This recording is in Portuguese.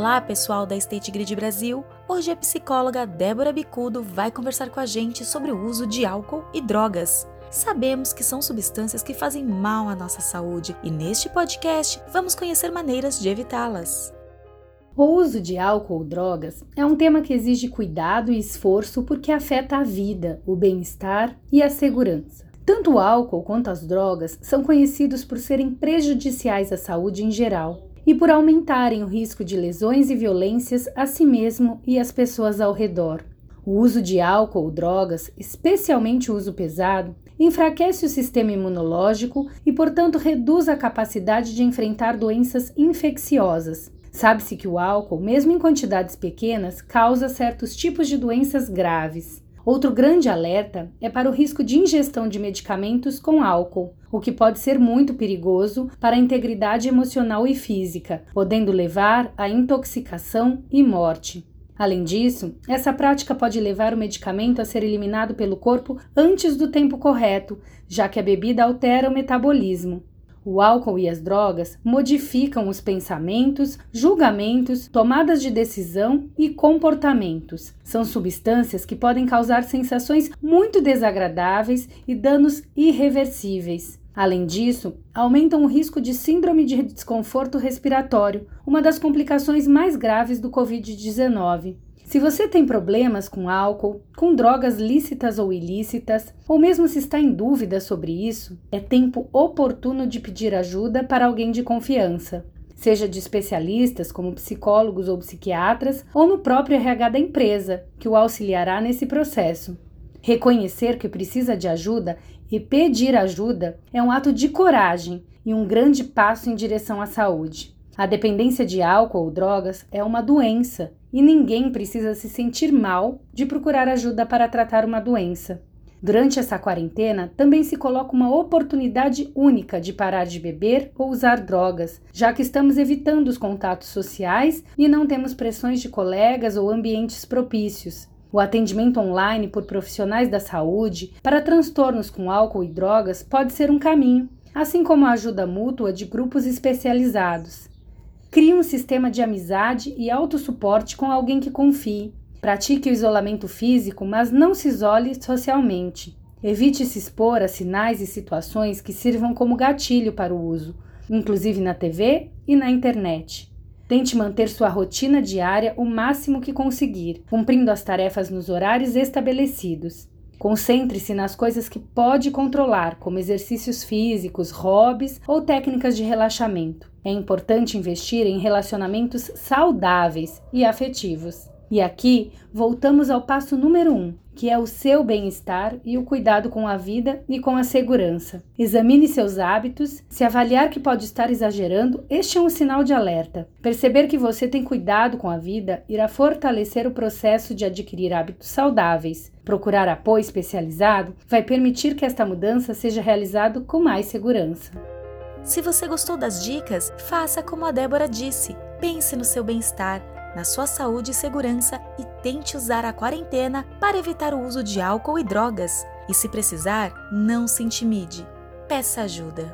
Olá, pessoal da State Grid Brasil. Hoje a psicóloga Débora Bicudo vai conversar com a gente sobre o uso de álcool e drogas. Sabemos que são substâncias que fazem mal à nossa saúde e neste podcast vamos conhecer maneiras de evitá-las. O uso de álcool ou drogas é um tema que exige cuidado e esforço porque afeta a vida, o bem-estar e a segurança. Tanto o álcool quanto as drogas são conhecidos por serem prejudiciais à saúde em geral e por aumentarem o risco de lesões e violências a si mesmo e às pessoas ao redor. O uso de álcool ou drogas, especialmente o uso pesado, enfraquece o sistema imunológico e, portanto, reduz a capacidade de enfrentar doenças infecciosas. Sabe-se que o álcool, mesmo em quantidades pequenas, causa certos tipos de doenças graves. Outro grande alerta é para o risco de ingestão de medicamentos com álcool, o que pode ser muito perigoso para a integridade emocional e física, podendo levar à intoxicação e morte. Além disso, essa prática pode levar o medicamento a ser eliminado pelo corpo antes do tempo correto, já que a bebida altera o metabolismo. O álcool e as drogas modificam os pensamentos, julgamentos, tomadas de decisão e comportamentos. São substâncias que podem causar sensações muito desagradáveis e danos irreversíveis. Além disso, aumentam o risco de síndrome de desconforto respiratório, uma das complicações mais graves do Covid-19. Se você tem problemas com álcool, com drogas lícitas ou ilícitas, ou mesmo se está em dúvida sobre isso, é tempo oportuno de pedir ajuda para alguém de confiança, seja de especialistas como psicólogos ou psiquiatras, ou no próprio RH da empresa, que o auxiliará nesse processo. Reconhecer que precisa de ajuda e pedir ajuda é um ato de coragem e um grande passo em direção à saúde. A dependência de álcool ou drogas é uma doença e ninguém precisa se sentir mal de procurar ajuda para tratar uma doença. Durante essa quarentena, também se coloca uma oportunidade única de parar de beber ou usar drogas, já que estamos evitando os contatos sociais e não temos pressões de colegas ou ambientes propícios. O atendimento online por profissionais da saúde para transtornos com álcool e drogas pode ser um caminho, assim como a ajuda mútua de grupos especializados. Crie um sistema de amizade e autossuporte com alguém que confie. Pratique o isolamento físico, mas não se isole socialmente. Evite se expor a sinais e situações que sirvam como gatilho para o uso, inclusive na TV e na internet. Tente manter sua rotina diária o máximo que conseguir, cumprindo as tarefas nos horários estabelecidos. Concentre-se nas coisas que pode controlar, como exercícios físicos, hobbies ou técnicas de relaxamento. É importante investir em relacionamentos saudáveis e afetivos. E aqui voltamos ao passo número um, que é o seu bem-estar e o cuidado com a vida e com a segurança. Examine seus hábitos. Se avaliar que pode estar exagerando, este é um sinal de alerta. Perceber que você tem cuidado com a vida irá fortalecer o processo de adquirir hábitos saudáveis. Procurar apoio especializado vai permitir que esta mudança seja realizada com mais segurança. Se você gostou das dicas, faça como a Débora disse: pense no seu bem-estar na sua saúde e segurança e tente usar a quarentena para evitar o uso de álcool e drogas. E se precisar, não se intimide. Peça ajuda.